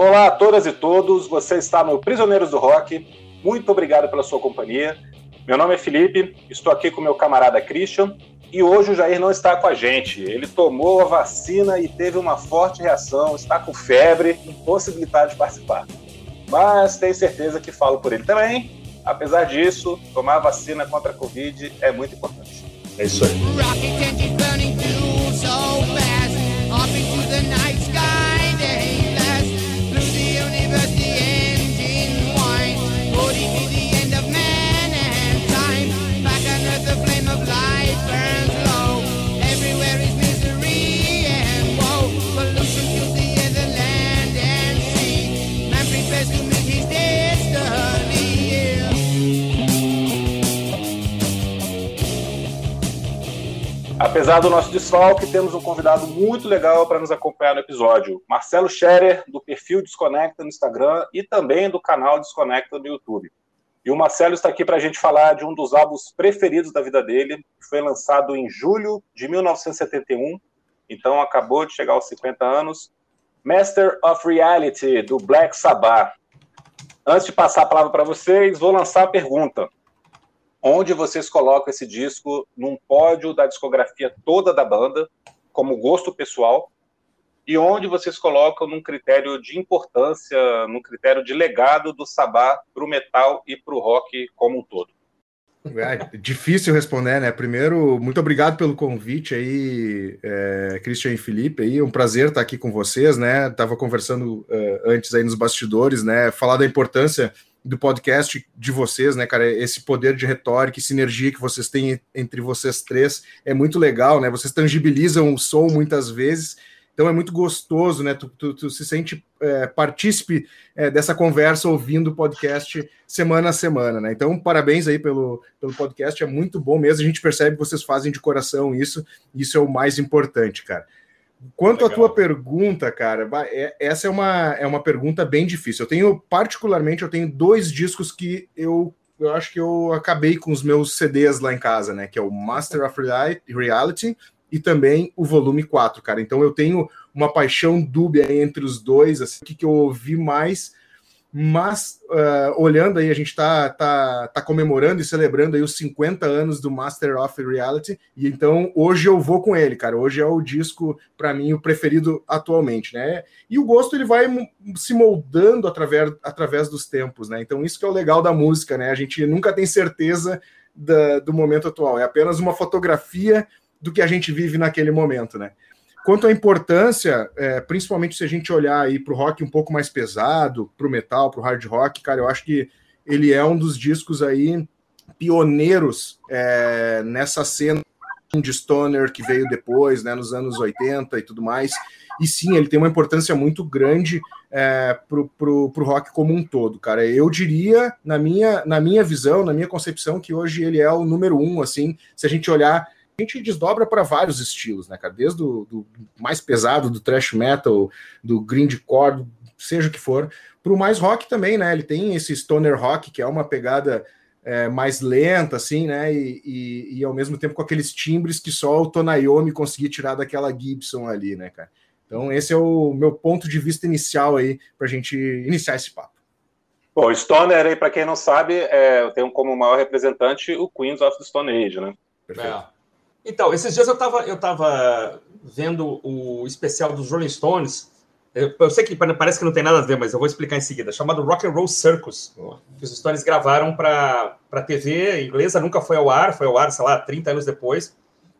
Olá a todas e todos, você está no Prisioneiros do Rock. Muito obrigado pela sua companhia. Meu nome é Felipe, estou aqui com meu camarada Christian e hoje o Jair não está com a gente. Ele tomou a vacina e teve uma forte reação, está com febre, impossibilitado de participar. Mas tenho certeza que falo por ele também. Apesar disso, tomar a vacina contra a Covid é muito importante. É isso aí. Apesar do nosso desfalque, temos um convidado muito legal para nos acompanhar no episódio. Marcelo Scherer, do perfil Desconecta no Instagram e também do canal Desconecta no YouTube. E o Marcelo está aqui para a gente falar de um dos álbuns preferidos da vida dele, que foi lançado em julho de 1971, então acabou de chegar aos 50 anos. Master of Reality, do Black Sabbath. Antes de passar a palavra para vocês, vou lançar a pergunta onde vocês colocam esse disco num pódio da discografia toda da banda, como gosto pessoal, e onde vocês colocam num critério de importância, num critério de legado do Sabá para o metal e para o rock como um todo. É difícil responder, né? Primeiro, muito obrigado pelo convite aí, é, Christian e Felipe. Aí, é um prazer estar aqui com vocês, né? Tava conversando uh, antes aí nos bastidores, né? Falar da importância do podcast de vocês, né, cara? Esse poder de retórica e sinergia que vocês têm entre vocês três é muito legal, né? Vocês tangibilizam o som muitas vezes, então é muito gostoso, né? Tu, tu, tu se sente é, partícipe é, dessa conversa ouvindo o podcast semana a semana, né? Então, parabéns aí pelo, pelo podcast, é muito bom mesmo. A gente percebe que vocês fazem de coração isso, isso é o mais importante, cara. Quanto à tua pergunta, cara, é, essa é uma, é uma pergunta bem difícil. Eu tenho, particularmente, eu tenho dois discos que eu, eu acho que eu acabei com os meus CDs lá em casa, né? Que é o Master of Reality e também o volume 4, cara. Então eu tenho uma paixão dúbia entre os dois, assim, o que, que eu ouvi mais mas uh, olhando aí, a gente está tá, tá comemorando e celebrando aí os 50 anos do Master of Reality, e então hoje eu vou com ele, cara. Hoje é o disco, para mim, o preferido atualmente, né? E o gosto ele vai se moldando através, através dos tempos, né? Então, isso que é o legal da música, né? A gente nunca tem certeza da, do momento atual, é apenas uma fotografia do que a gente vive naquele momento, né? Quanto à importância, é, principalmente se a gente olhar aí para o rock um pouco mais pesado, para o metal, para o hard rock, cara, eu acho que ele é um dos discos aí pioneiros é, nessa cena de stoner que veio depois, né, nos anos 80 e tudo mais. E sim, ele tem uma importância muito grande é, pro, pro, pro rock como um todo, cara. Eu diria, na minha, na minha visão, na minha concepção, que hoje ele é o número um, assim, se a gente olhar a gente desdobra para vários estilos, né, cara? Desde o do mais pesado, do thrash metal, do grindcore, seja o que for, para o mais rock também, né? Ele tem esse stoner rock, que é uma pegada é, mais lenta, assim, né? E, e, e, ao mesmo tempo com aqueles timbres que só o Tonayomi conseguia tirar daquela Gibson ali, né, cara? Então, esse é o meu ponto de vista inicial aí para a gente iniciar esse papo. Bom, Stoner aí, para quem não sabe, é, eu tenho como maior representante o Queens of the Stone Age, né? Perfeito. É. Então, esses dias eu estava eu tava vendo o especial dos Rolling Stones. Eu, eu, sei que parece que não tem nada a ver, mas eu vou explicar em seguida. Chamado Rock and Roll Circus, que os Stones gravaram para a TV inglesa, nunca foi ao ar, foi ao ar, sei lá, 30 anos depois.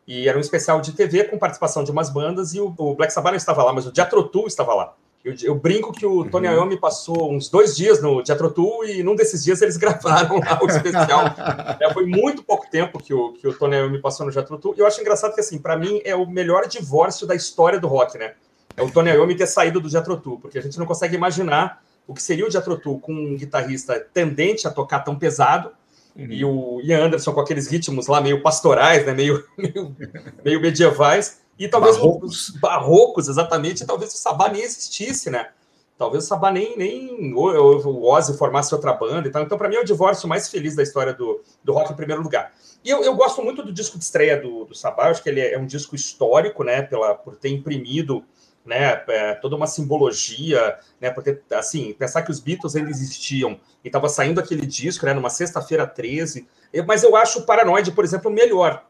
E era um especial de TV com participação de umas bandas e o, o Black Sabbath não estava lá, mas o Jethro Tull estava lá. Eu, eu, brinco que o Tony uhum. Iommi passou uns dois dias no Teatro Tour e num desses dias eles gravaram lá o especial. é, foi muito pouco tempo que o, que o Tony Iommi passou no Teatro Tour. E eu acho engraçado que, assim, para mim é o melhor divórcio da história do rock, né? É o Tony Iommi ter saído do Teatro Tour, porque a gente não consegue imaginar o que seria o Teatro Tour com um guitarrista tendente a tocar tão pesado uhum. e o Ian Anderson com aqueles ritmos lá meio pastorais, né? meio, meio, meio medievais. E talvez barrocos. os barrocos, exatamente, talvez o Sabá nem existisse, né? Talvez o Sabá nem, nem o Ozzy formasse outra banda e tal. Então, para mim, é o divórcio mais feliz da história do, do rock em primeiro lugar. E eu, eu gosto muito do disco de estreia do, do Sabá, acho que ele é, um disco histórico, né? Pela, por ter imprimido né? É, toda uma simbologia, né? Porque, assim, pensar que os Beatles ainda existiam e estava saindo aquele disco, né? Numa sexta-feira 13. Mas eu acho o Paranoid, por exemplo, melhor.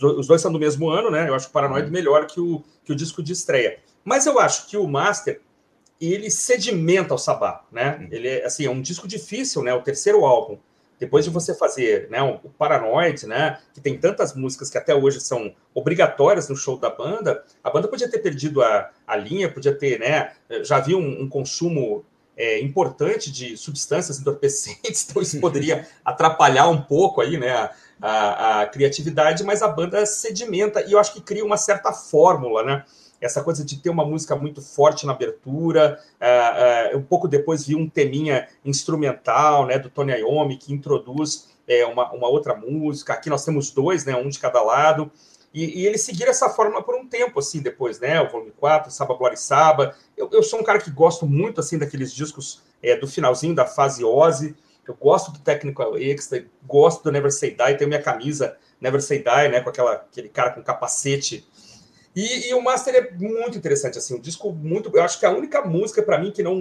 Os dois são do mesmo ano, né? Eu acho o Paranoid uhum. melhor que o, que o disco de estreia. Mas eu acho que o Master ele sedimenta o Sabá, né? Uhum. Ele é assim, é um disco difícil, né? O terceiro álbum. Depois de você fazer né, o Paranoid, né, que tem tantas músicas que até hoje são obrigatórias no show da banda, a banda podia ter perdido a, a linha, podia ter, né, já havia um, um consumo é, importante de substâncias entorpecentes, então isso poderia atrapalhar um pouco aí, né, a, a, a, criatividade, mas a banda sedimenta e eu acho que cria uma certa fórmula, né? essa coisa de ter uma música muito forte na abertura. Uh, uh, um pouco depois vi um teminha instrumental, né, do Tony Iommi, que introduz é, uma, uma outra música. Aqui nós temos dois, né, um de cada lado. E, e eles seguiram essa fórmula por um tempo, assim, depois, né? O volume 4, Saba Glória e Saba. Eu, eu sou um cara que gosto muito, assim, daqueles discos é, do finalzinho da fase Ozzy. Eu gosto do Technical Extra, gosto do Never Say Die, tenho minha camisa Never Say Die, né? Com aquela, aquele cara com capacete e, e, o Master é muito interessante, assim, um disco muito. Eu acho que a única música para mim que não,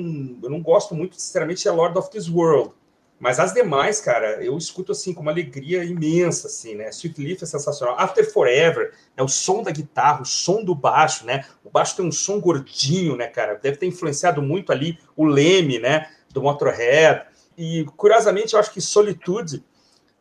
eu não gosto muito, sinceramente, é Lord of This World. Mas as demais, cara, eu escuto assim com uma alegria imensa, assim, né? Sweet Leaf é sensacional. After Forever, né? o som da guitarra, o som do baixo, né? O baixo tem um som gordinho, né, cara? Deve ter influenciado muito ali o Leme, né? Do Motorhead. E curiosamente, eu acho que Solitude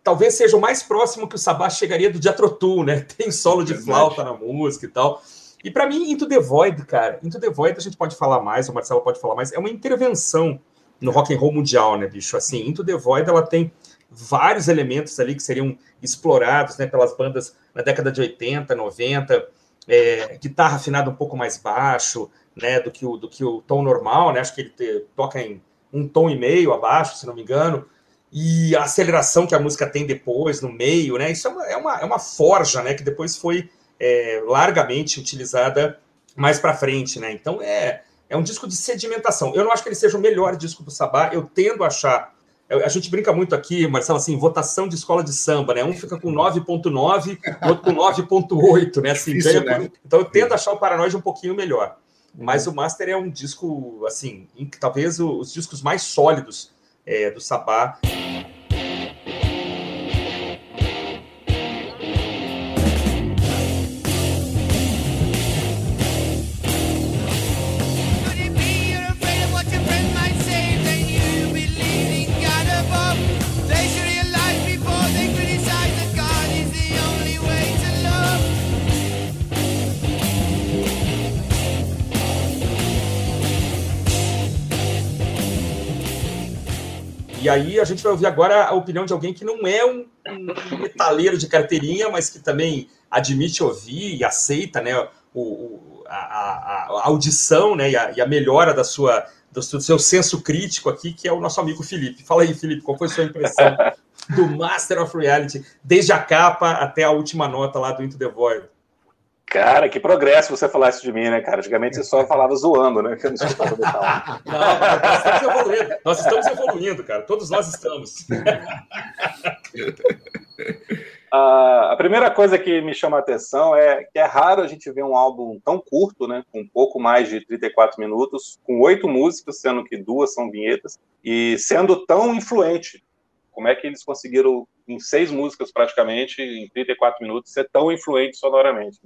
talvez seja o mais próximo que o Sabá chegaria do Jethro né? Tem solo de flauta na música e tal. E para mim, Into the Void, cara, Into the Void a gente pode falar mais, o Marcelo pode falar mais, é uma intervenção no rock and roll mundial, né, bicho? Assim, Into the Void, ela tem vários elementos ali que seriam explorados, né, pelas bandas na década de 80, 90, é, guitarra afinada um pouco mais baixo, né, do que o, do que o tom normal, né? Acho que ele te, toca em um tom e meio abaixo, se não me engano e a aceleração que a música tem depois, no meio, né? Isso é uma, é uma, é uma forja, né? Que depois foi é, largamente utilizada mais para frente, né? Então é, é um disco de sedimentação. Eu não acho que ele seja o melhor disco do Sabá, eu tendo a achar. A gente brinca muito aqui, Marcelo, assim, votação de escola de samba, né? Um fica com 9.9, o outro com 9.8, né? Assim, Difícil, né? Então eu tendo a achar o Paranoide um pouquinho melhor. Mas o Master é um disco, assim, talvez os discos mais sólidos é, do Sabá. Aí a gente vai ouvir agora a opinião de alguém que não é um, um metaleiro de carteirinha, mas que também admite ouvir e aceita né, o, o a, a, audição né, e, a, e a melhora da sua, do seu senso crítico aqui, que é o nosso amigo Felipe. Fala aí, Felipe, qual foi a sua impressão do Master of Reality, desde a capa até a última nota lá do Into the Void? Cara, que progresso você falar isso de mim, né, cara? Antigamente você só falava zoando, né? Que eu não escutava metal. Não, nós estamos evoluindo. Nós estamos evoluindo, cara. Todos nós estamos. Uh, a primeira coisa que me chama a atenção é que é raro a gente ver um álbum tão curto, né, com um pouco mais de 34 minutos, com oito músicas, sendo que duas são vinhetas, e sendo tão influente. Como é que eles conseguiram, em seis músicas praticamente, em 34 minutos, ser tão influente sonoramente?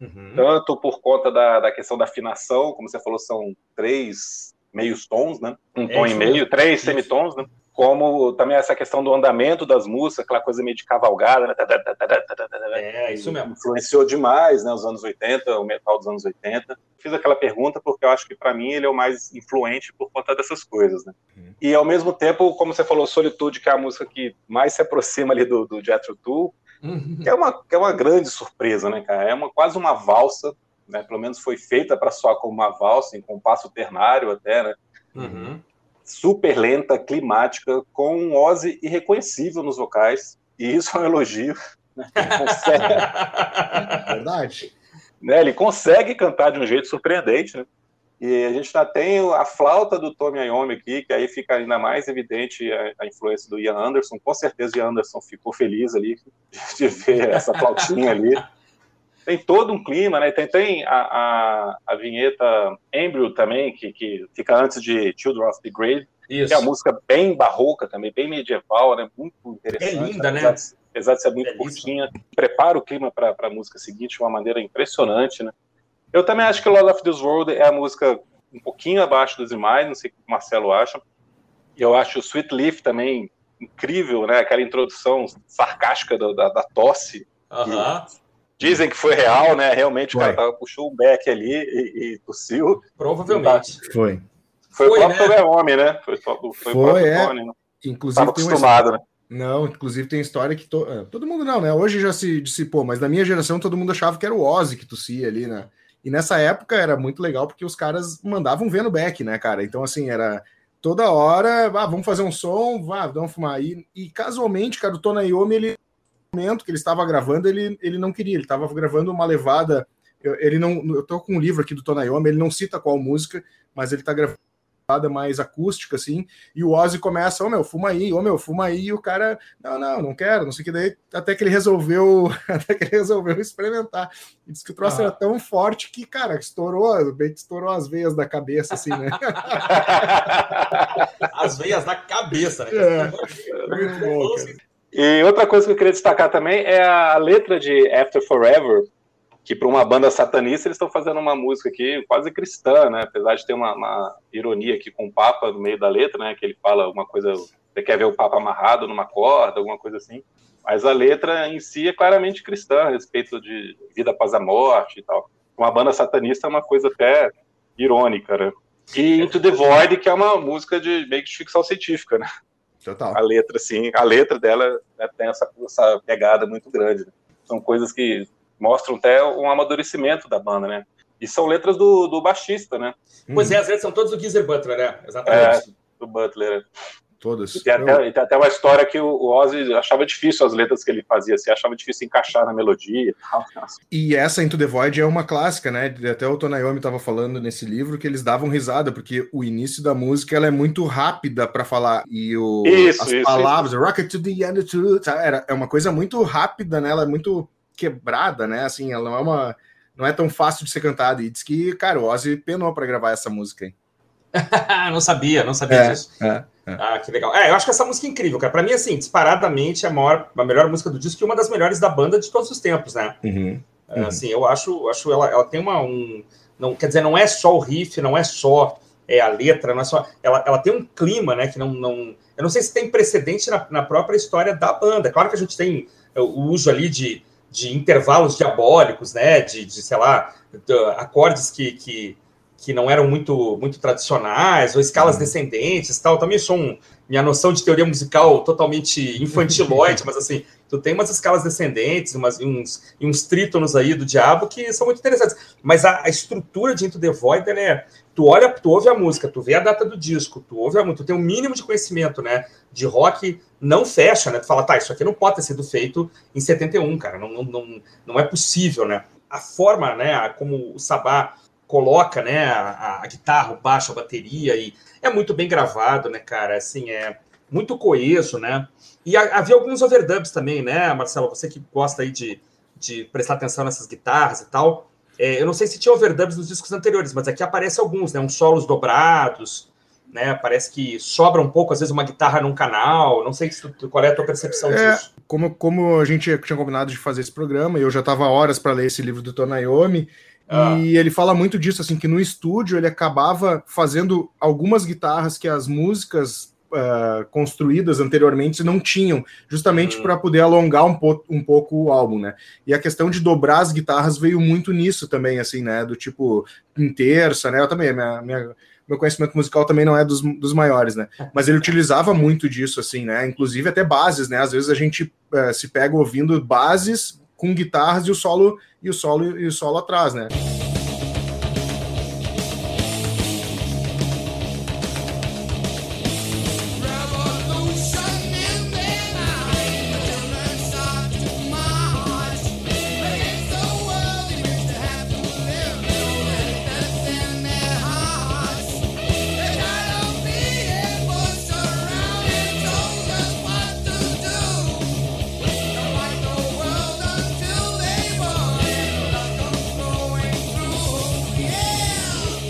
Uhum. Tanto por conta da, da questão da afinação, como você falou, são três meios tons, né? Um é, tom e meio, três isso. semitons, né? Como também essa questão do andamento das músicas, aquela coisa meio de cavalgada, né? É, isso mesmo. Influenciou demais, né? Os anos 80, o metal dos anos 80. Fiz aquela pergunta porque eu acho que para mim ele é o mais influente por conta dessas coisas, né? Uhum. E ao mesmo tempo, como você falou, Solitude, que é a música que mais se aproxima ali do, do Jethro Tull, Uhum. Que, é uma, que é uma grande surpresa, né, cara? É uma, quase uma valsa, né? Pelo menos foi feita para soar como uma valsa, em compasso ternário até, né? Uhum. Super lenta, climática, com um Ozzy irreconhecível nos vocais. E isso é um elogio. Né? Consegue... Verdade. Né? Ele consegue cantar de um jeito surpreendente, né? E a gente já tem a flauta do Tommy Iommi aqui, que aí fica ainda mais evidente a, a, influência do Ian Anderson. Com certeza o Ian Anderson ficou feliz ali de ver essa flautinha ali. tem todo um clima, né? Tem, tem a, a, a vinheta Embryo também, que, que fica antes de Children of the Grave, Isso. que é uma música bem barroca também, bem medieval, né? Muito interessante. É linda, apesar né? De, apesar de ser muito é curtinha. Prepara o clima para a música seguinte de uma maneira impressionante, né? Eu também acho que Lord of This World é a música um pouquinho abaixo dos demais, não sei o que o Marcelo acha. Eu acho o Sweet Leaf também incrível, né? Aquela introdução sarcástica da, da, da tosse. Uh -huh. Dizem que foi real, né? Realmente foi. o cara tava, puxou um beck ali e, e tossiu. Provavelmente. Foi. Foi, foi o próprio né? homem, né? Foi, foi, foi o próprio é. Tony. Né? Inclusive, tava acostumado, né? Não, inclusive tem história que to... É, todo mundo não, né? Hoje já se dissipou, mas na minha geração todo mundo achava que era o Ozzy que tossia ali, né? E nessa época era muito legal porque os caras mandavam ver no back, né, cara? Então, assim, era toda hora, ah, vamos fazer um som, vá, vamos fumar. aí. e casualmente, cara, o Tony Iommi, ele momento que ele estava gravando, ele, ele não queria, ele estava gravando uma levada. Eu, ele não, eu tô com um livro aqui do Tonayomi, ele não cita qual música, mas ele está gravando mais acústica, assim, e o Ozzy começa, ô oh, meu, fuma aí, ô oh, meu, fuma aí, e o cara, não, não, não quero, não sei o que daí, até que ele resolveu, até que ele resolveu experimentar, e disse que o troço ah. era tão forte que, cara, estourou, bem que estourou as veias da cabeça, assim, né? as veias da cabeça, né? É, muito bom, cara. E outra coisa que eu queria destacar também é a letra de After Forever, que para uma banda satanista eles estão fazendo uma música aqui quase cristã, né? Apesar de ter uma, uma, ironia aqui com o Papa no meio da letra, né? Que ele fala uma coisa, você quer ver o Papa amarrado numa corda, alguma coisa assim. Mas a letra em si é claramente cristã, a respeito de vida após a morte e tal. Uma banda satanista é uma coisa até irônica, né? E Into the Void, que é uma música de meio que de ficção científica, né? Total. A letra, assim, a letra dela né, tem essa, essa pegada muito grande. Né? São coisas que mostram até um amadurecimento da banda, né? E são letras do, do baixista, né? Pois é, as letras são todas do Geezer Butler, né? Exatamente. É, do Butler. Todas. E tem, até, e tem até uma história que o Ozzy achava difícil as letras que ele fazia, assim, achava difícil encaixar na melodia e tal. E essa Into the Void é uma clássica, né? Até o Tonayomi estava falando nesse livro que eles davam risada, porque o início da música ela é muito rápida para falar. E o, isso, as isso, palavras, isso. Rocket to the end, to? Era, é uma coisa muito rápida, né? Ela é muito quebrada, né? Assim, ela não é uma. Não é tão fácil de ser cantada. E diz que, cara, o Ozzy penou para gravar essa música, hein? não sabia, não sabia é, disso. É, é. Ah, que legal. É, eu acho que essa música é incrível, cara. Pra mim, assim, disparadamente a, maior, a melhor música do disco e uma das melhores da banda de todos os tempos, né? Uhum, uhum. Assim, eu acho, acho ela, ela tem uma. Um, não, quer dizer, não é só o riff, não é só é, a letra, não é só. Ela, ela tem um clima, né? Que não. não eu não sei se tem precedente na, na própria história da banda. Claro que a gente tem o uso ali de, de intervalos diabólicos, né? De, de sei lá, de, acordes que, que que não eram muito, muito tradicionais, ou escalas uhum. descendentes tal. Também sou um, minha noção de teoria musical totalmente infantiloide, mas assim, tu tem umas escalas descendentes, umas, uns, e uns trítonos aí do diabo que são muito interessantes. Mas a, a estrutura de Into the Void, ela é. Tu olha, tu ouve a música, tu vê a data do disco, tu ouve a música, tu tem um mínimo de conhecimento, né? De rock, não fecha, né? Tu fala, tá, isso aqui não pode ter sido feito em 71, cara, não, não, não, é possível, né? A forma, né, como o Sabá coloca, né, a, a, guitarra, o baixo, a bateria e é muito bem gravado, né, cara? Assim, é muito coeso, né? E a, havia alguns overdubs também, né, Marcelo? Você que gosta aí de, de prestar atenção nessas guitarras e tal. É, eu não sei se tinha overdubs nos discos anteriores, mas aqui aparece alguns, né? Uns solos dobrados, né? Parece que sobra um pouco, às vezes, uma guitarra num canal. Não sei se, qual é a tua percepção é, disso. Como, como a gente tinha combinado de fazer esse programa, e eu já estava horas para ler esse livro do Tonayomi, ah. E ele fala muito disso, assim, que no estúdio ele acabava fazendo algumas guitarras que as músicas uh, construídas anteriormente não tinham, justamente hum. para poder alongar um, po um pouco o álbum, né? E a questão de dobrar as guitarras veio muito nisso também, assim, né? Do tipo, em terça, né? Eu também, minha, minha meu conhecimento musical também não é dos, dos maiores, né? Mas ele utilizava muito disso, assim, né? Inclusive até bases, né? Às vezes a gente uh, se pega ouvindo bases com guitarras e o solo e o solo e o solo atrás, né?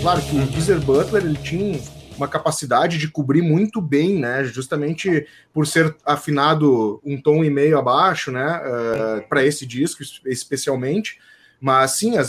Claro que o Geezer Butler ele tinha uma capacidade de cobrir muito bem, né? Justamente por ser afinado um tom e meio abaixo, né? Uh, para esse disco, especialmente. Mas sim, uh,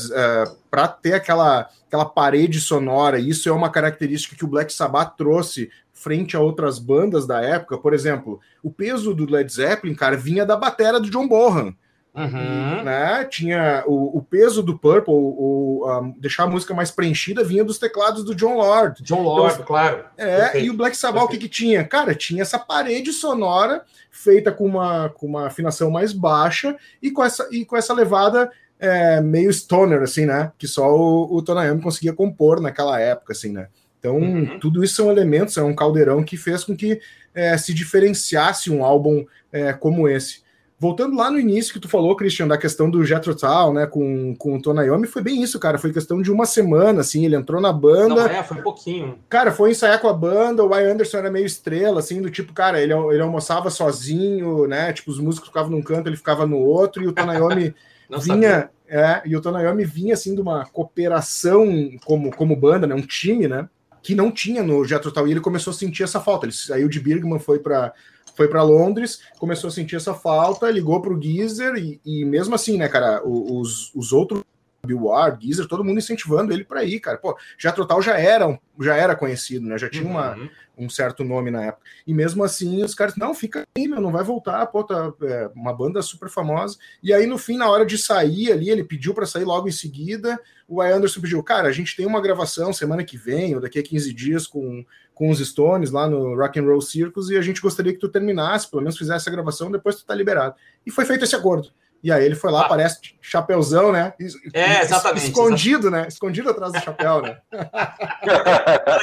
para ter aquela, aquela parede sonora, isso é uma característica que o Black Sabbath trouxe frente a outras bandas da época. Por exemplo, o peso do Led Zeppelin, cara, vinha da batera do John Bonham. Uhum. Né? Tinha o, o, peso do Purple, o, o deixar a música mais preenchida, vinha dos teclados do John Lord. John Lord, então, claro. É, Perfeito. e o Black Sabbath, o que, que tinha? Cara, tinha essa parede sonora feita com uma, com uma afinação mais baixa e com essa, e com essa levada é, meio stoner, assim, né? Que só o, o Tonayami conseguia compor naquela época, assim, né? Então, uhum. tudo isso são elementos, é um caldeirão que fez com que é, se diferenciasse um álbum é, como esse. Voltando lá no início que tu falou, Christian, da questão do Jethro Tull, né, com, com o Tonayomi, foi bem isso, cara. Foi questão de uma semana, assim, ele entrou na banda. Não, é, foi um pouquinho. Cara, foi ensaiar com a banda, o Why Anderson era meio estrela, assim, do tipo, cara, ele, ele almoçava sozinho, né, tipo, os músicos ficavam num canto, ele ficava no outro, e o Tonayomi vinha... É, e o Tonayomi vinha, assim, de uma cooperação como, como banda, né, um time, né, que não tinha no Jethro Tull, e ele começou a sentir essa falta. Ele saiu de Birgman, foi para foi para Londres, começou a sentir essa falta, ligou para o Geezer e, e, mesmo assim, né, cara, os, os outros Bill Ward, Geezer, todo mundo incentivando ele para ir, cara. Pô, já Total já era, já era conhecido, né? Já tinha uma, uhum. um certo nome na época. E mesmo assim, os caras, não, fica aí, meu, não vai voltar, pô, tá é, uma banda super famosa. E aí, no fim, na hora de sair ali, ele pediu para sair logo em seguida. O Ian Anderson pediu, cara, a gente tem uma gravação semana que vem, ou daqui a 15 dias, com com os Stones lá no Rock and Roll Circus e a gente gostaria que tu terminasse, pelo menos fizesse a gravação, depois tu tá liberado. E foi feito esse acordo. E aí ele foi lá, ah. parece chapeuzão, né? É, exatamente. Escondido, exatamente. né? Escondido atrás do chapéu, né?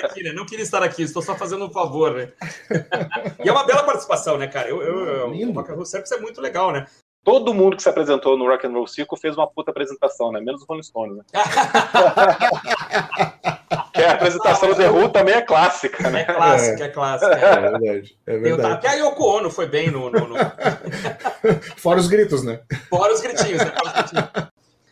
aqui, né? Não queria estar aqui, estou só fazendo um favor, né? e é uma bela participação, né, cara? Eu, eu, o Roll Circus é muito legal, né? Todo mundo que se apresentou no Rock and Roll Circle fez uma puta apresentação, né? Menos o Rolling Stones, né? que a apresentação do The Who também é clássica, né? É clássica, é, clássica. É, é verdade, é verdade. Até a Yoko Ono foi bem no... no, no... Fora os gritos, né? Fora os gritinhos, né? Os gritinhos.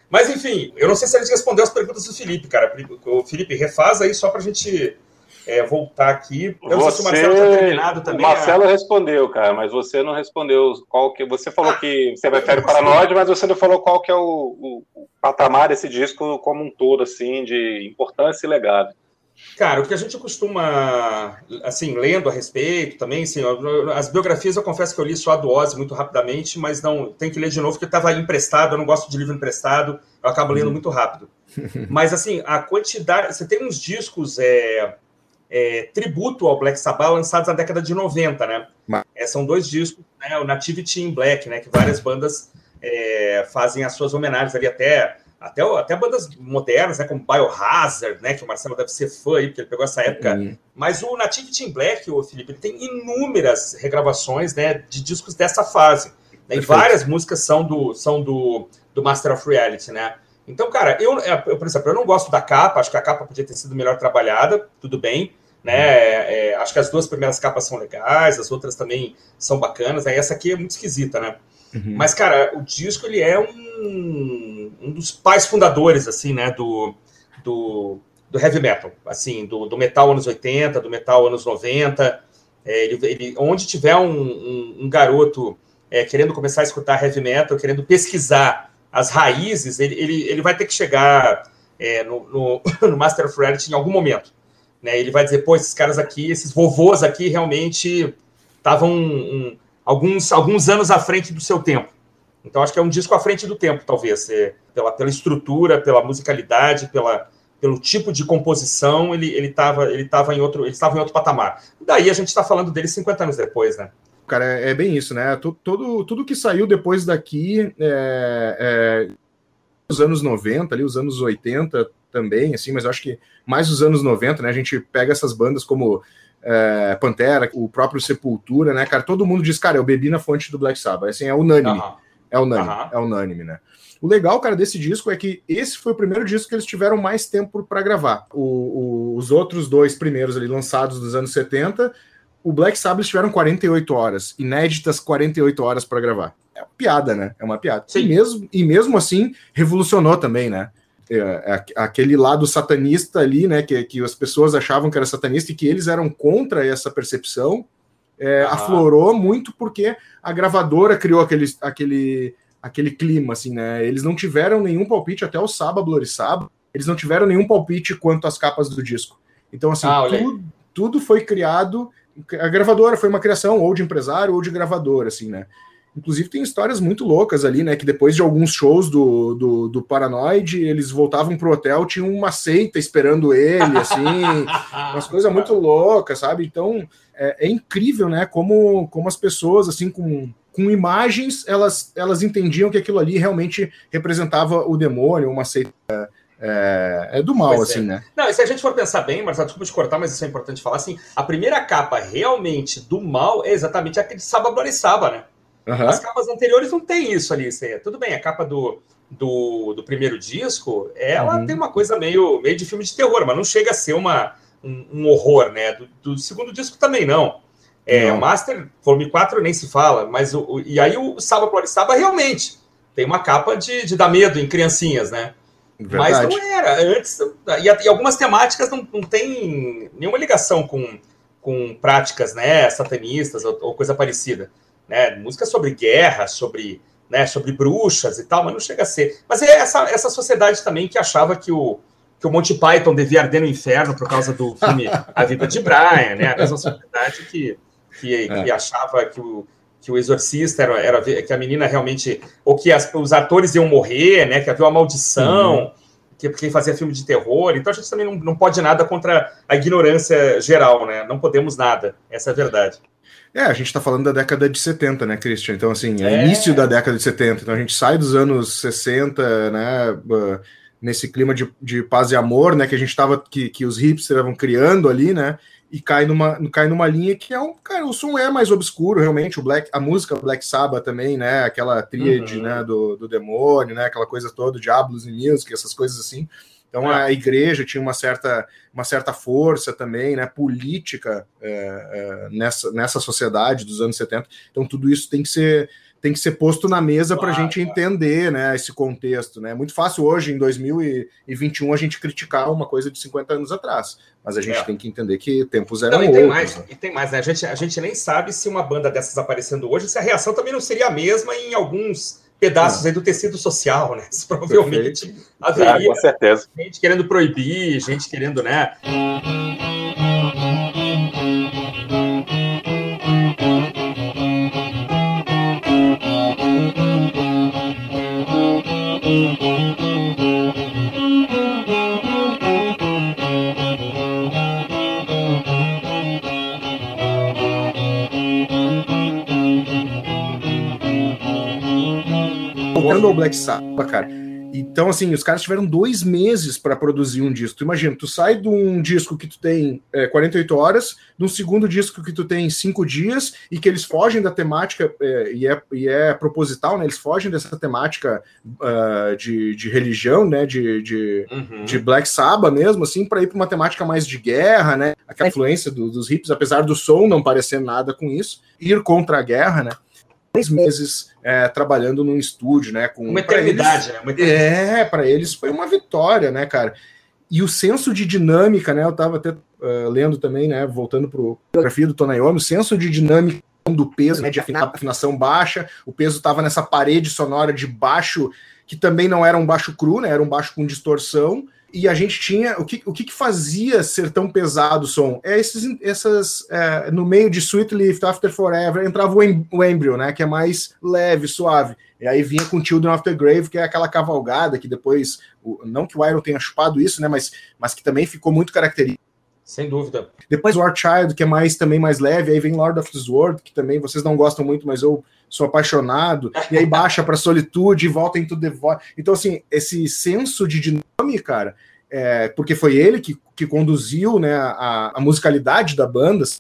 Mas, enfim, eu não sei se a gente respondeu as perguntas do Felipe, cara. O Felipe, refaz aí só pra gente é, voltar aqui. Eu você, não sei se o Marcelo está terminado também. O Marcelo a... respondeu, cara, mas você não respondeu qual que. Você falou ah, que você prefere Paranoide, mas você não falou qual que é o, o, o, patamar desse disco como um todo, assim, de importância e legado. Cara, o que a gente costuma, assim, lendo a respeito também, assim, as biografias eu confesso que eu li só a do Ozzy muito rapidamente, mas não, tem que ler de novo, porque estava emprestado, eu não gosto de livro emprestado, eu acabo lendo uhum. muito rápido. Mas, assim, a quantidade, você tem uns discos é, é, tributo ao Black Sabbath lançados na década de 90, né? É, são dois discos, né? O Nativity in Black, né? Que várias bandas é, fazem as suas homenagens ali até até, até bandas modernas, né, como Biohazard, né, que o Marcelo deve ser fã aí, porque ele pegou essa época. Uhum. Mas o Nativity in Black, o Felipe, ele tem inúmeras regravações, né, de discos dessa fase. Né, e várias músicas são do são do, do Master of Reality, né? Então, cara, eu, é, eu, por exemplo, eu não gosto da capa, acho que a capa podia ter sido melhor trabalhada, tudo bem, né? É, é, acho que as duas primeiras capas são legais, as outras também são bacanas, aí essa aqui é muito esquisita, né? Uhum. Mas, cara, o disco, ele é um, um dos pais fundadores, assim, né, do, do, do heavy metal, assim, do, do, metal anos 80, do metal anos 90, é, ele, ele, onde tiver um, um, um garoto é, querendo começar a escutar heavy metal, querendo pesquisar as raízes, ele, ele, ele vai ter que chegar é, no, no, no, Master of Reality em algum momento. Né? Ele vai dizer, pô, esses caras aqui, esses vovôs aqui realmente estavam um, alguns, alguns anos à frente do seu tempo. Então acho que é um disco à frente do tempo, talvez, é, pela, pela estrutura, pela musicalidade, pela, pelo tipo de composição, ele ele estava ele tava em outro ele estava em outro patamar. Daí a gente está falando dele 50 anos depois, né? Cara, é, é bem isso, né? Todo, tudo que saiu depois daqui, é, é, os anos 90, ali, os anos 80 também, assim, mas eu acho que mais os anos 90, né? A gente pega essas bandas como é, Pantera, o próprio Sepultura, né, cara? Todo mundo diz, cara, eu bebi na fonte do Black Sabbath. Assim, é unânime. Uhum. É unânime, uhum. é unânime, né? O legal, cara, desse disco é que esse foi o primeiro disco que eles tiveram mais tempo para gravar. O, o, os outros dois primeiros ali, lançados nos anos 70, o Black Sabbath tiveram 48 horas, inéditas 48 horas para gravar. É uma piada, né? É uma piada. E mesmo, e mesmo assim, revolucionou também, né? é, é, aquele lado satanista ali, né, que, que as pessoas achavam que era satanista e que eles eram contra essa percepção, é, ah. aflorou muito porque a gravadora criou aquele, aquele, aquele clima, assim, né? Eles não tiveram nenhum palpite até o sábado, Blorissaba, eles não tiveram nenhum palpite quanto às capas do disco. Então, assim, ah, tudo, tudo foi criado. A gravadora foi uma criação ou de empresário ou de gravadora, assim, né? Inclusive tem histórias muito loucas ali, né? Que depois de alguns shows do, do, do Paranoid, eles voltavam pro hotel, tinha uma seita esperando ele, assim, umas coisas muito loucas, sabe? Então é, é, incrível, né? Como, como as pessoas, assim, com, com imagens, elas, elas entendiam que aquilo ali realmente representava o demônio, uma seita. É, é, do mal, pois assim, é. né? Não, e se a gente for pensar bem, Marcelo, desculpa te cortar, mas isso é importante falar, assim, a primeira capa realmente do mal é exatamente aquele Saba Blorissaba, né? Uhum. As capas anteriores não tem isso ali. Você, tudo bem, a capa do, do, do primeiro disco, ela uhum. tem uma coisa meio, meio de filme de terror, mas não chega a ser uma, um, um horror, né? Do, do, segundo disco também não. É, não. O Master Volume 4 nem se fala, mas o, o e aí o Saba Floristaba realmente tem uma capa de, de dar medo em criancinhas, né? Verdade. Mas não era. Antes, e, e, algumas temáticas não, não tem nenhuma ligação com, com práticas né, satanistas ou, ou coisa parecida né? Música sobre guerra, sobre, né, sobre bruxas e tal, mas não chega a ser. Mas é essa, essa sociedade também que achava que o, que o Monty Python devia arder no inferno por causa do filme A Vida de Brian, né? A mesma sociedade que, que, é. que achava que o, que o exorcista era, era que a menina realmente ou que as, os atores iam morrer, né? Que havia uma maldição. Uhum. Que quem fazia filme de terror, então a gente também não, não pode nada contra a ignorância geral, né? Não podemos nada, essa é a verdade. É, a gente está falando da década de 70, né, Christian? Então, assim, é, é início da década de 70. Então, a gente sai dos anos 60, né, nesse clima de, de paz e amor, né, que a gente estava, que, que os hipsters estavam criando ali, né, e cai numa, cai numa linha que é um, cara, o som é mais obscuro, realmente, o Black, a música Black Sabbath também, né, aquela tríade, uhum. né, do, do demônio, né, aquela coisa toda, Diablos e Music, essas coisas assim, então é. a igreja tinha uma certa, uma certa força também, né, política é, é, nessa, nessa sociedade dos anos 70. Então tudo isso tem que ser tem que ser posto na mesa para a gente entender né, esse contexto. Né? É muito fácil hoje, em 2021, a gente criticar uma coisa de 50 anos atrás, mas a gente é. tem que entender que tempos eram não, e tem Mais, né? E tem mais, né? A gente, a gente nem sabe se uma banda dessas aparecendo hoje, se a reação também não seria a mesma em alguns pedaços aí do tecido social, né? Isso provavelmente Perfeito. haveria com certeza. gente querendo proibir, gente querendo, né? Voltando ao Black Sabbath, cara. Então, assim, os caras tiveram dois meses para produzir um disco. Tu imagina, tu sai de um disco que tu tem é, 48 horas, de um segundo disco que tu tem cinco dias, e que eles fogem da temática, é, e, é, e é proposital, né? Eles fogem dessa temática uh, de, de religião, né? De, de, uhum. de Black Sabbath mesmo, assim, para ir para uma temática mais de guerra, né? Aquela influência do, dos hippies, apesar do som não parecer nada com isso, ir contra a guerra, né? Três meses é, trabalhando num estúdio, né? Com, uma eternidade, eles, né? Uma eternidade. É, para eles foi uma vitória, né, cara? E o senso de dinâmica, né? Eu estava até uh, lendo também, né? Voltando para o grafia do Tonayomi, o senso de dinâmica do peso, né, de afinação baixa, o peso estava nessa parede sonora de baixo, que também não era um baixo cru, né? Era um baixo com distorção, e a gente tinha. O que, o que, fazia ser tão pesado o som? É esses, essas. É, no meio de Sweet Lift, After Forever, entrava o, em, o Embryo, né? Que é mais leve, suave. E aí vinha com Children of the Grave, que é aquela cavalgada que depois. O, não que o Iron tenha chupado isso, né? Mas, mas que também ficou muito característico. Sem dúvida. Depois War Child, que é mais também mais leve, aí vem Lord of the Sword, que também vocês não gostam muito, mas eu sou apaixonado, e aí baixa para solitude e volta into the void. Então, assim, esse senso de dinâmica, cara, é, porque foi ele que, que conduziu né, a, a musicalidade da banda, assim,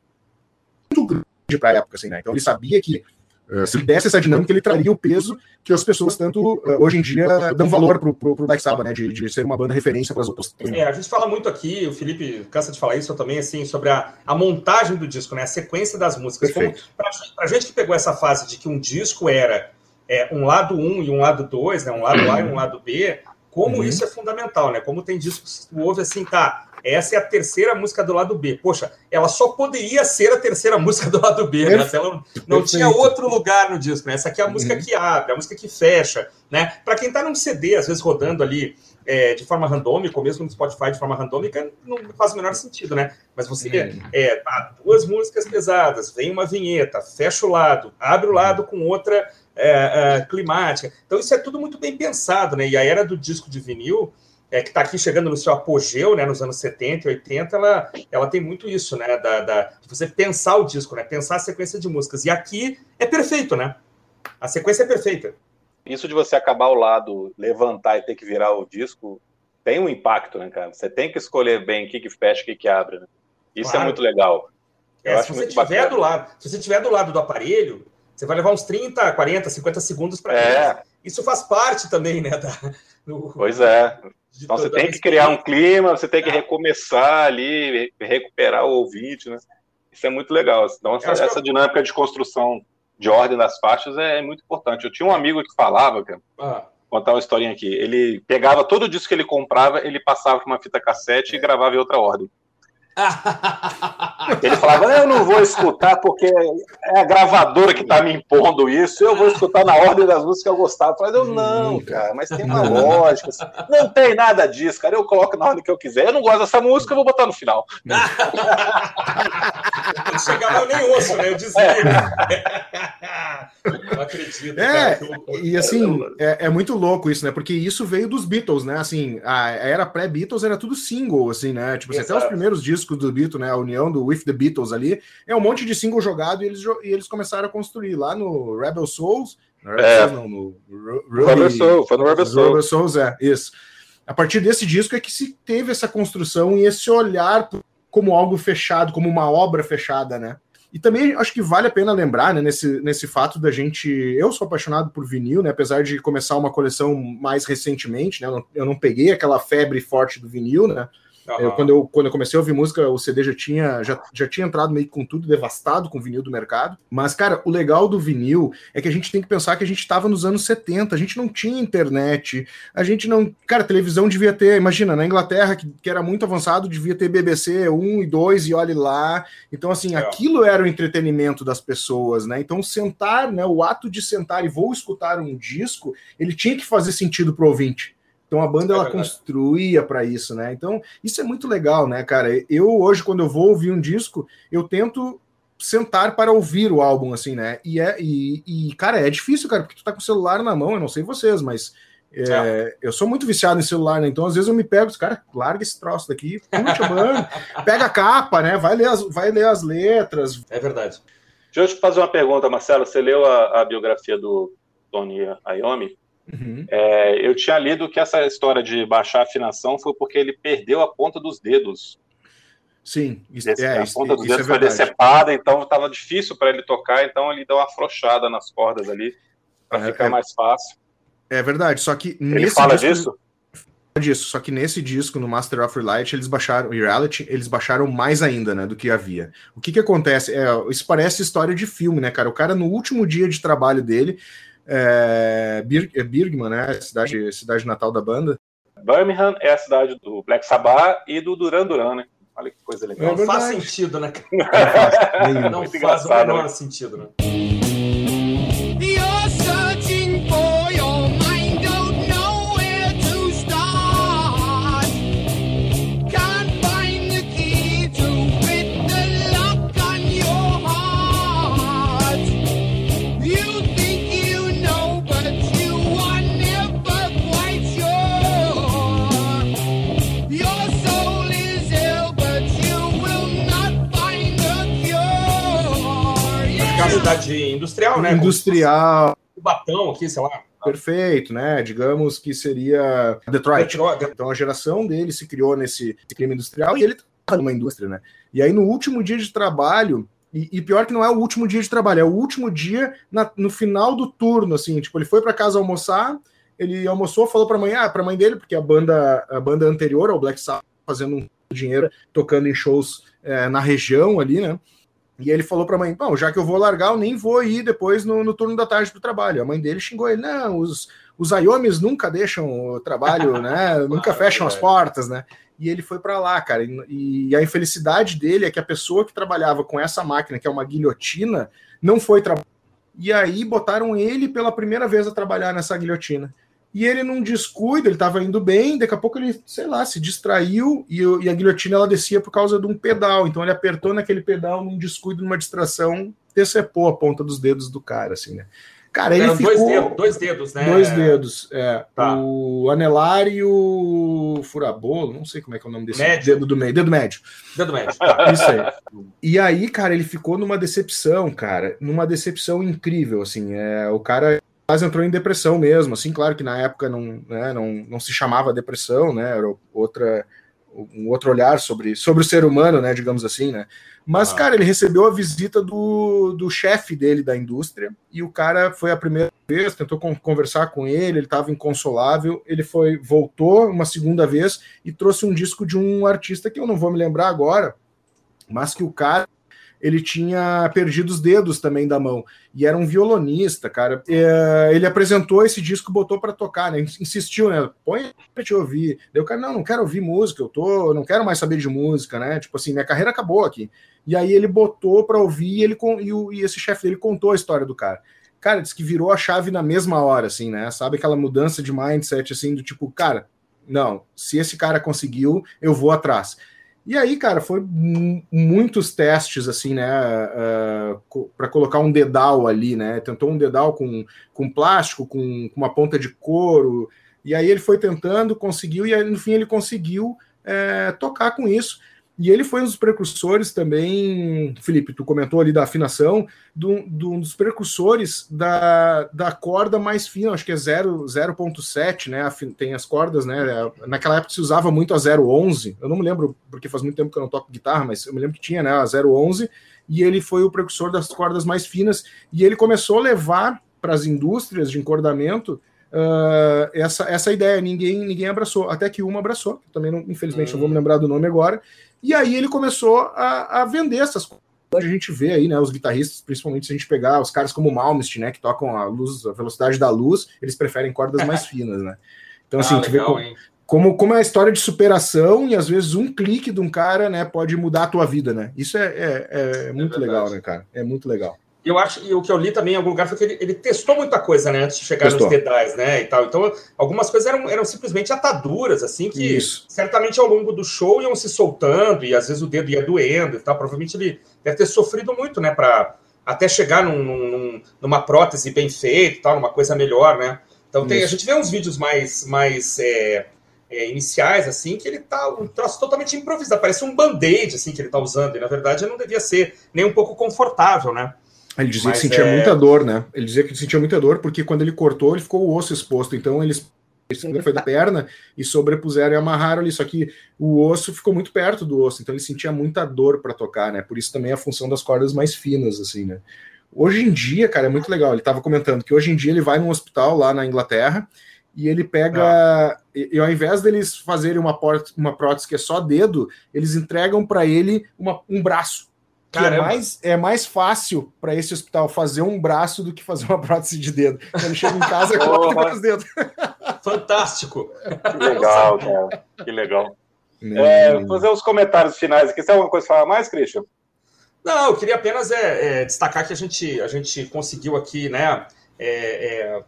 muito grande para a época, assim, né? Então ele sabia que uh, se desse essa dinâmica, ele traria o peso que as pessoas tanto uh, hoje em dia dão valor pro, pro, pro Black Sabbath, né? De, de ser uma banda referência para as outras. É, a gente fala muito aqui, o Felipe cansa de falar isso também, assim, sobre a, a montagem do disco, né? A sequência das músicas. Para a gente que pegou essa fase de que um disco era é, um lado 1 um e um lado 2, né? Um lado A e um lado B, como uhum. isso é fundamental, né? Como tem discos que ouve assim, tá, essa é a terceira música do lado B. Poxa, ela só poderia ser a terceira música do lado B, né? Se ela não tinha outro lugar no disco, né? Essa aqui é a música uhum. que abre, a música que fecha, né? Para quem tá num CD, às vezes rodando ali é, de forma randômica, ou mesmo no Spotify de forma randômica, não faz o menor sentido, né? Mas você uhum. é, tá, duas músicas pesadas, vem uma vinheta, fecha o lado, abre o lado com outra é, é, climática. Então, isso é tudo muito bem pensado, né? E a era do disco de vinil, é, que está aqui chegando no seu apogeu, né, nos anos 70 e 80, ela, ela tem muito isso, né? Da, da, de você pensar o disco, né? Pensar a sequência de músicas. E aqui é perfeito, né? A sequência é perfeita. Isso de você acabar o lado, levantar e ter que virar o disco, tem um impacto, né, cara? Você tem que escolher bem o que, que fecha e o que, que abre. Né? Isso é claro. é muito legal. É, se você estiver do lado, se você estiver do lado do aparelho, você vai levar uns 30, 40, 50 segundos para é. Isso faz parte também, né? Da, do, pois é. Então você tem que criar um clima, você tem que é. recomeçar ali, recuperar o ouvinte, né? Isso é muito legal. Então, essa, essa dinâmica de construção de ordem das faixas é, é, muito importante. Eu tinha um amigo que falava, cara, ah. contar uma historinha aqui. Ele pegava todo o disco que ele comprava, ele passava para uma fita cassete e gravava em outra ordem. Ele falava, eu não vou escutar porque é a gravadora que está me impondo isso, eu vou escutar na ordem das músicas que eu gostava. Eu falei, eu não, cara, mas tem uma lógica. Assim. Não tem nada disso, cara. Eu coloco na ordem que eu quiser. Eu não gosto dessa música, eu vou botar no final. Quando chegava, eu nem ouço, né? Eu dizia. Não acredito. É, cara, e assim, é, é, muito louco isso, né? Porque isso veio dos Beatles, né? Assim, a era pré-Beatles era tudo single, assim, né? Tipo, até os primeiros discos do Beatles, né? A união do With the Beatles ali, é um monte de single jogado e eles, e eles começaram a construir lá no Rebel Souls. No Rebel é. Souls, não, no Rebel Souls, foi no Rebel Souls. Rebel Souls, é, isso. A partir desse disco é que se teve essa construção e esse olhar como algo fechado, como uma obra fechada, né? E também acho que vale a pena lembrar, né, nesse, nesse fato da gente. Eu sou apaixonado por vinil, né? Apesar de começar uma coleção mais recentemente, né? Eu não, eu não peguei aquela febre forte do vinil, né? Uhum. Eu, quando, eu, quando eu comecei a ouvir música, o CD já tinha, já, já tinha entrado meio com tudo devastado com o vinil do mercado. Mas, cara, o legal do vinil é que a gente tem que pensar que a gente estava nos anos 70, a gente não tinha internet, a gente não. Cara, televisão devia ter, imagina, na Inglaterra, que, que era muito avançado, devia ter BBC 1 e 2 e olhe lá. Então, assim, é. aquilo era o entretenimento das pessoas, né? Então, sentar, né? O ato de sentar e vou escutar um disco, ele tinha que fazer sentido pro ouvinte. Então a banda é ela construía para isso, né? Então isso é muito legal, né, cara? Eu hoje quando eu vou ouvir um disco, eu tento sentar para ouvir o álbum assim, né? E é e, e cara, é difícil, cara, porque tu tá com o celular na mão, eu não sei vocês, mas é, é. eu sou muito viciado em celular, né? Então, às vezes eu me pego, cara, larga esse troço daqui, puxa, mano, pega a capa, né? Vai ler as, vai ler as letras. É verdade. Deixa eu te fazer uma pergunta, Marcelo. Você leu a, a biografia do Tony Iommi? Uhum. É, eu tinha lido que essa história de baixar a afinação foi porque ele perdeu a ponta dos dedos. Sim, isso, é, a ponta dos dedos é foi decepada, então estava difícil para ele tocar, então ele deu uma afrouxada nas cordas ali para é, ficar é. mais fácil. É verdade, só que ele nesse fala disco, disso? disso, só que nesse disco no Master of Relight eles baixaram Reality, eles baixaram mais ainda, né, do que havia. O que que acontece? É, isso parece história de filme, né, cara? O cara no último dia de trabalho dele é, Bir é Birmingham, né? Cidade, cidade natal da banda. Birmingham é a cidade do Black Sabbath e do Duran Duran, né? Olha que coisa legal. É Não faz sentido, né? Não faz, Não faz o menor né? sentido, né? Cidade industrial, né? Industrial. O Batão aqui, sei lá. Perfeito, né? Digamos que seria Detroit. Detroit. Então a geração dele se criou nesse clima industrial e ele tá numa indústria, né? E aí no último dia de trabalho, e, e, pior que não é o último dia de trabalho, é o último dia na, no final do turno, assim, tipo, ele foi para casa almoçar, ele almoçou, falou para mãe, ah, para mãe dele, porque a banda a banda anterior ao Black Sabbath fazendo um dinheiro, tocando em shows é, na região ali, né? E ele falou para a mãe: Bom, já que eu vou largar, eu nem vou ir depois no, no turno da tarde para o trabalho. A mãe dele xingou ele: Não, os, os Ayomis nunca deixam o trabalho, né? nunca fecham as portas, né? E ele foi para lá, cara. E, e, a infelicidade dele é que a pessoa que trabalhava com essa máquina, que é uma guilhotina, não foi trabalhar. E aí botaram ele pela primeira vez a trabalhar nessa guilhotina e ele num descuido, ele estava indo bem, daqui a pouco ele, sei lá, se distraiu e, e, a guilhotina ela descia por causa de um pedal. Então ele apertou naquele pedal num descuido, numa distração, decepou a ponta dos dedos do cara, assim, né? Cara, ele ficou... dois, dedos, dois dedos, né? Dois dedos, é. Tá. O anelar e o furabolo, não sei como é que é o nome desse médio. dedo do meio, dedo médio. Dedo médio. Isso aí. E aí, cara, ele ficou numa decepção, cara, numa decepção incrível, assim. É, o cara quase entrou em depressão mesmo, assim, claro que na época não, né, não, não se chamava depressão, né, era outra, um outro olhar sobre, sobre o ser humano, né, digamos assim, né, mas, ah. cara, ele recebeu a visita do, do chefe dele da indústria, e o cara foi a primeira vez, tentou conversar com ele, ele estava inconsolável, ele foi, voltou uma segunda vez e trouxe um disco de um artista que eu não vou me lembrar agora, mas que o cara ele tinha perdido os dedos também da mão. E era um violonista, cara. É, ele apresentou esse disco, botou para tocar, né? Insistiu, né? Põe pra te ouvir. Daí o cara, não, não quero ouvir música, eu tô, não quero mais saber de música, né? Tipo assim, minha carreira acabou aqui. E aí ele botou para ouvir e, ele, e, o, e esse chefe dele contou a história do cara. Cara, disse que virou a chave na mesma hora, assim, né? Sabe aquela mudança de mindset, assim, do tipo, cara, não, se esse cara conseguiu, eu vou atrás. E aí, cara, foi muitos testes, assim, né, uh, ah, para colocar um dedal ali, né? Tentou um dedal com, com plástico, com, com uma ponta de couro, e aí ele foi tentando, conseguiu, e aí, no fim ele conseguiu é, tocar com isso. E ele foi um dos precursores também, Felipe, tu comentou ali da afinação, do, do, um dos precursores da, da corda mais fina, acho que é 0.7, né? Tem as cordas, né? Naquela época se usava muito a 0.11, eu não me lembro, porque faz muito tempo que eu não toco guitarra, mas eu me lembro que tinha né, a 0.11, e ele foi o precursor das cordas mais finas, e ele começou a levar para as indústrias de encordamento uh, essa, essa ideia. Ninguém, ninguém abraçou, até que uma abraçou, também não, infelizmente hum. não vou me lembrar do nome agora, e aí ele começou a, a vender essas coisas. A gente vê aí, né, os guitarristas, principalmente se a gente pegar os caras como o Malmsteen, né, que tocam a luz, a velocidade da luz, eles preferem cordas mais finas, né? Então, assim, ah, legal, vê como, como, como, é a história de superação e às vezes um clique de um cara, né, pode mudar a tua vida, né? Isso é, é, é muito é legal, né, cara? É muito legal eu acho, e o que eu li também em algum lugar foi que ele, ele testou muita coisa, né, antes de chegar testou. nos dedais, né, e tal. Então, algumas coisas eram, eram simplesmente ataduras, assim, que Isso. certamente ao longo do show iam se soltando e às vezes o dedo ia doendo e tal. Provavelmente ele deve ter sofrido muito, né, para até chegar num, num, numa prótese bem feita, tal, numa coisa melhor, né. Então tem, a gente vê uns vídeos mais, mais é, é, iniciais, assim, que ele tá um troço totalmente improvisado, parece um band-aid, assim, que ele tá usando, e na verdade não devia ser nem um pouco confortável, né. Ele dizia Mas que sentia é... muita dor, né? Ele dizia que sentia muita dor porque quando ele cortou, ele ficou o osso exposto. Então eles foi da perna e sobrepuseram e amarraram ali. Só que o osso ficou muito perto do osso, então ele sentia muita dor para tocar, né? Por isso também a função das cordas mais finas, assim, né? Hoje em dia, cara, é muito legal. Ele estava comentando que hoje em dia ele vai num hospital lá na Inglaterra e ele pega. Ah. E, e, ao invés deles fazerem uma, uma prótese que é só dedo, eles entregam para ele uma, um braço que é mais, é mais fácil para esse hospital fazer um braço do que fazer uma prótese de dedo. Quando ele chega em casa, corta os dedos. Fantástico. Que legal, cara. Que legal. É, fazer os comentários finais aqui. Você tem alguma coisa para falar mais, Christian? Não, eu queria apenas é, é, destacar que a gente, a gente conseguiu aqui, né, é, é,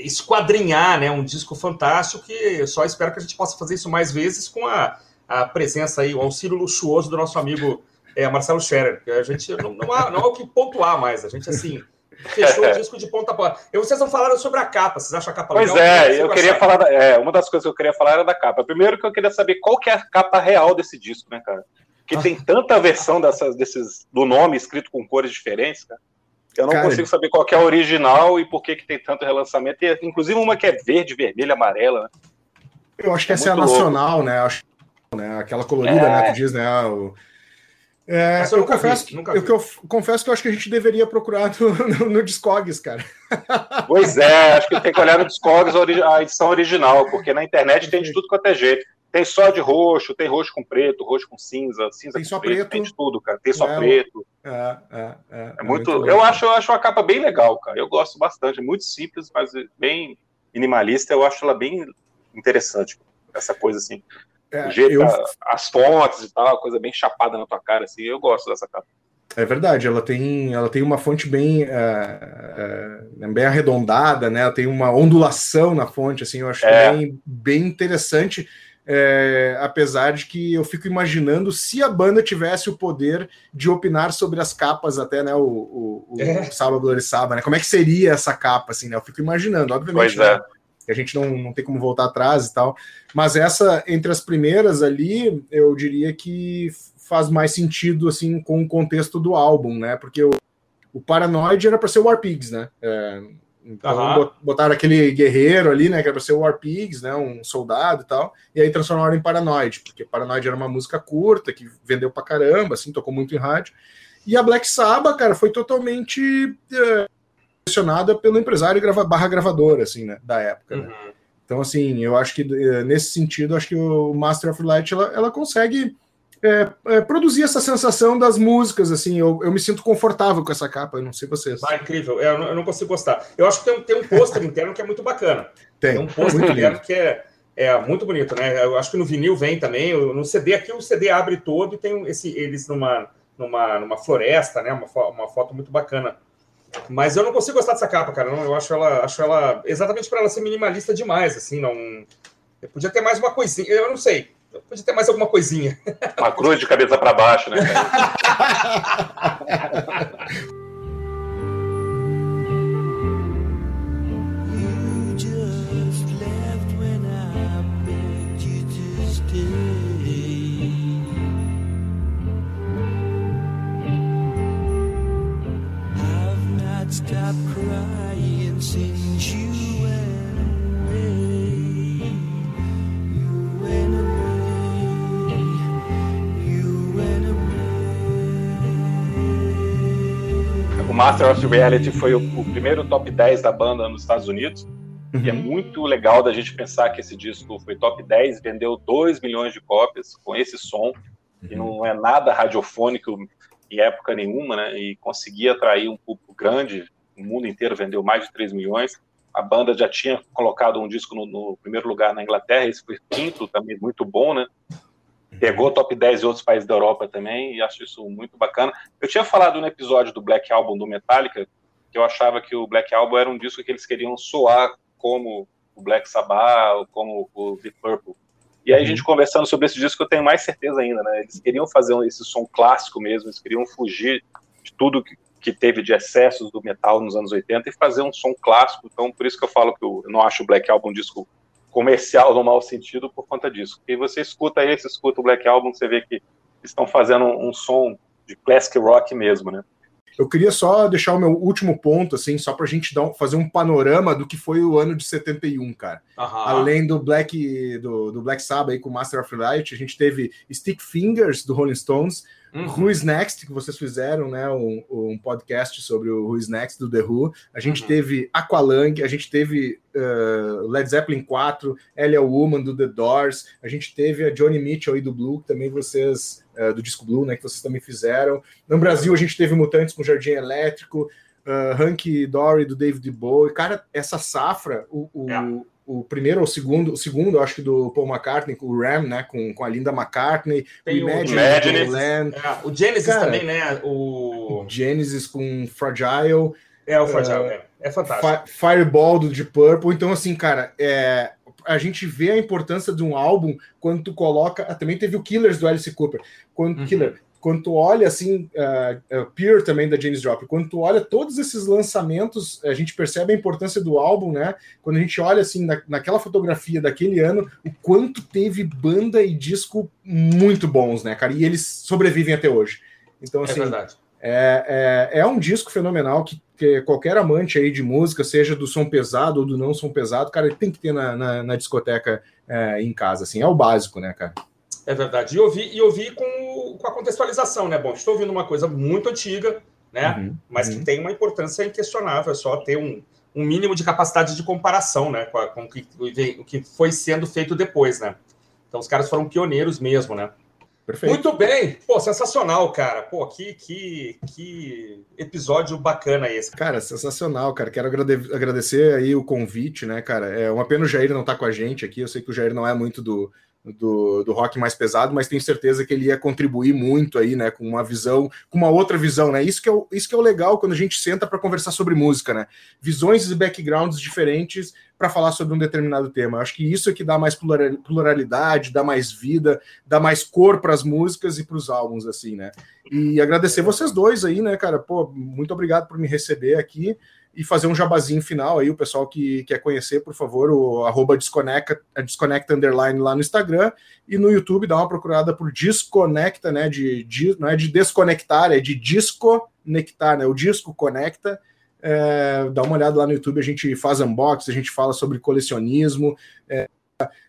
esquadrinhar né, um disco fantástico que eu só espero que a gente possa fazer isso mais vezes com a, a presença aí, o auxílio luxuoso do nosso amigo é, Marcelo Scherer. A gente não, não, há, não há o que pontuar mais. A gente, assim, fechou o disco de ponta a ponta. E vocês não falaram sobre a capa. Vocês acham a capa pois legal? Pois é, eu queria falar. Da, é, uma das coisas que eu queria falar era da capa. Primeiro que eu queria saber qual que é a capa real desse disco, né, cara? Que tem tanta versão dessas, desses, do nome escrito com cores diferentes, cara. Eu não cara, consigo saber qual é a original e por que, que tem tanto relançamento. E, inclusive uma que é verde, vermelha, amarela, né? Eu acho que é essa é a nacional, louco. né? Acho, né? Aquela colorida, é. né? Que diz, né? O é, eu, confesso, vi, eu, eu, confesso que eu acho que a gente deveria procurar no, no, no Discogs, cara. Pois é, acho que tem que olhar no Discogs a edição original, porque na internet tem de tudo quanto é jeito. Tem só de roxo, tem roxo com preto, roxo com cinza, cinza tem com só preto, tem de tudo, cara. Tem só é, preto. É, é, é, é, é muito. muito eu acho, eu acho a capa bem legal, cara. Eu gosto bastante. É muito simples, mas bem minimalista. Eu acho ela bem interessante. Essa coisa assim. É, jeito, eu... as fontes e tal, coisa bem chapada na tua cara, assim. Eu gosto dessa capa. É verdade, ela tem, ela tem uma fonte bem, uh, uh, bem arredondada, né? Ela tem uma ondulação na fonte, assim, eu acho é. bem, bem interessante. É, apesar de que eu fico imaginando se a banda tivesse o poder de opinar sobre as capas, até né, o, o, o é. Sábado Sábado, né? Como é que seria essa capa, assim, né? Eu fico imaginando, obviamente. Pois é. Né, a gente não, não tem como voltar atrás e tal. Mas essa, entre as primeiras ali, eu diria que faz mais sentido assim com o contexto do álbum, né? Porque o, o Paranoid era para ser o War Pigs, né? É, então uhum. botaram aquele guerreiro ali, né? Que era para ser o War Pigs, né? Um soldado e tal. E aí transformaram em Paranoid, porque Paranoid era uma música curta que vendeu pra caramba, assim, tocou muito em rádio. E a Black Sabbath, cara, foi totalmente é, direcionada pelo empresário grava, barra gravadora, assim, né? Da época, né? uhum. né? Então, assim, eu acho que é, nesse sentido, acho que o Master of Light ela, ela consegue é, é, produzir essa sensação das músicas, assim, eu, eu me sinto confortável com essa capa, eu não sei vocês. Ah, incrível, eu não, eu não consigo gostar. Eu acho que tem, tem um pôster interno que é muito bacana. Tem, tem um pôster interno que é, é muito bonito, né? Eu acho que no vinil vem também, no CD aqui o CD abre todo e tem esse, eles numa, numa, numa floresta, né? Uma, uma foto muito bacana. Mas eu não consigo gostar dessa capa, cara. Não, eu acho ela, acho ela exatamente para ela ser minimalista demais, assim, não. Eu podia ter mais uma coisinha, eu não sei. Podia ter mais alguma coisinha. Uma cruz de cabeça para baixo, né? stop crying since you went away. You went away. o Master of Reality foi o, o, primeiro top 10 da banda nos Estados Unidos. Uhum. E é muito legal da gente pensar que esse disco foi top 10, vendeu 2 milhões de cópias com esse som, uhum. e não é nada radiofônico em época nenhuma, né? E conseguia atrair um público grande, o mundo inteiro vendeu mais de 3 milhões. A banda já tinha colocado um disco no, no primeiro lugar na Inglaterra, esse foi quinto, também muito bom, né? pegou top 10 de outros países da Europa também, e acho isso muito bacana. Eu tinha falado no episódio do Black Album do Metallica, que eu achava que o Black Album era um disco que eles queriam soar como o Black Sabbath, ou como o Deep Purple. E aí a gente conversando sobre esse disco, eu tenho mais certeza ainda, né? Eles queriam fazer esse som clássico mesmo, eles queriam fugir de tudo que, que teve de excessos do metal nos anos 80 e fazer um som clássico. Então, por isso que eu falo que eu não acho o Black Album um disco comercial no mau sentido por conta disso. E você escuta esse, escuta o Black Album, você vê que estão fazendo um, som de classic rock mesmo, né? Eu queria só deixar o meu último ponto, assim, só para a gente dar, fazer um panorama do que foi o ano de 71, cara. Uhum. Além do Black do, do Black Sabbath aí com Master of Light, a gente teve Stick Fingers do Rolling Stones, Uhum. Who is Next, que vocês fizeram, né? Um, um, podcast sobre o Who is Next do The Who. A gente uhum. teve Aqualung, a gente teve uh, Led Zeppelin 4, Elia Woman do The Doors, a gente teve a Johnny Mitchell aí do Blue, que também vocês, uh, do disco Blue, né? Que vocês também fizeram. No Brasil, a gente teve Mutantes com Jardim Elétrico. Uh, Hank Dory do David Bowie. Cara, essa safra, o, o, é o primeiro ou o segundo, o segundo, acho que do Paul McCartney, com o Ram, né? Com, com a Linda McCartney, Tem o Imagine, o, Land. É, o Genesis Cara, também, né? O... Genesis com Fragile. É, o Fragile, uh, é. é fantástico. Fireball do Deep Purple. Então, assim, cara, é, a gente vê a importância de um álbum quando tu coloca. Ah, também teve o Killers do Alice Cooper. Quando uhum. Killer, quando tu olha assim, uh, uh, Peer também da James Joplin, quando tu olha todos esses lançamentos, a gente percebe a importância do álbum, né? Quando a gente olha assim na, naquela fotografia daquele ano, o quanto teve banda e disco muito bons, né, cara? E eles sobrevivem até hoje. Então, é assim, é, é, é, um disco fenomenal que, que, qualquer amante aí de música, seja do som pesado ou do não som pesado, cara, ele tem que ter na, na, na discoteca é, em casa, assim, é o básico, né, cara? É verdade. E ouvir, e ouvir com, com a contextualização, né? Bom, estou ouvindo uma coisa muito antiga, né? Uhum, mas uhum. que tem uma importância inquestionável, é só ter um, um mínimo de capacidade de comparação, né? Com, a, com o, que, o que foi sendo feito depois, né? Então os caras foram pioneiros mesmo, né? Perfeito. Muito bem. Pô, sensacional, cara. Pô, que, que, que episódio bacana esse. Cara, sensacional, cara. Quero agradecer aí o convite, né, cara? É uma pena o Jair não tá com a gente aqui. Eu sei que o Jair não é muito do, do, do rock mais pesado, mas tenho certeza que ele ia contribuir muito aí, né, com uma visão, com uma outra visão, né? Isso que é o, isso que é o legal quando a gente senta para conversar sobre música, né? Visões e backgrounds diferentes para falar sobre um determinado tema. Eu acho que isso é que dá mais pluralidade, dá mais vida, dá mais cor para as músicas e para os álbuns, assim, né? E agradecer vocês dois aí, né, cara? Pô, muito obrigado por me receber aqui e fazer um jabazinho final aí, o pessoal que quer conhecer, por favor, o arroba desconecta, desconecta underline lá no Instagram e no YouTube dá uma procurada por desconecta, né? De, de não é de desconectar, é de desconectar, né? O disco conecta. É, dá uma olhada lá no YouTube, a gente faz unboxing, a gente fala sobre colecionismo, é,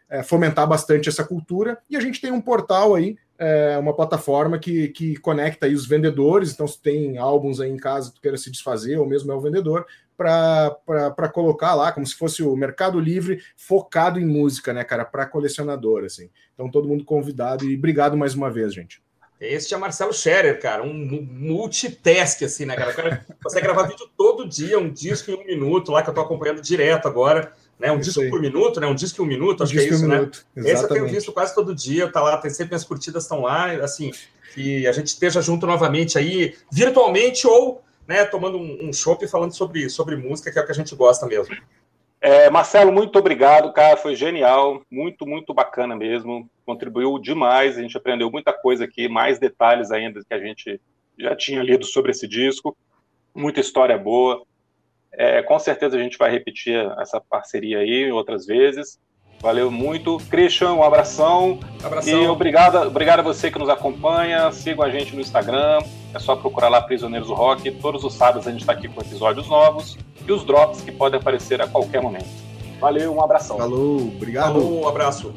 é, fomentar bastante essa cultura. E a gente tem um portal aí é uma plataforma que, que conecta aí os vendedores. Então, se tem álbuns aí em casa que tu queira se desfazer, ou mesmo é o vendedor, para colocar lá, como se fosse o Mercado Livre focado em música, né, cara, para colecionador, assim. Então, todo mundo convidado e obrigado mais uma vez, gente. Este é Marcelo Scherer, cara, um multitask, assim, né, cara? O cara consegue gravar vídeo todo dia, um disco em um minuto lá, que eu tô acompanhando direto agora né? Um disco por minuto, né? Um disco em um minuto, um acho que é isso, né? Minuto. Esse eu tenho visto quase todo dia, tá lá, tem sempre minhas curtidas estão lá, assim, que a gente esteja junto novamente aí, virtualmente ou, né, tomando um, um chopp e falando sobre, sobre música, que é o que a gente gosta mesmo. É, Marcelo, muito obrigado, cara, foi genial, muito, muito bacana mesmo, contribuiu demais, a gente aprendeu muita coisa aqui, mais detalhes ainda que a gente já tinha lido sobre esse disco, muita história boa, é, com certeza a gente vai repetir essa parceria aí outras vezes. Valeu muito. Christian, um abração. abração. E obrigado, obrigado a você que nos acompanha. Sigam a gente no Instagram. É só procurar lá Prisioneiros do Rock. Todos os sábados a gente está aqui com episódios novos e os drops que podem aparecer a qualquer momento. Valeu, um abração. Falou, obrigado. Falou, um abraço.